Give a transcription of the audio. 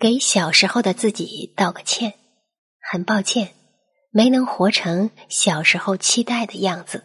给小时候的自己道个歉很抱歉没能活成小时候期待的样子。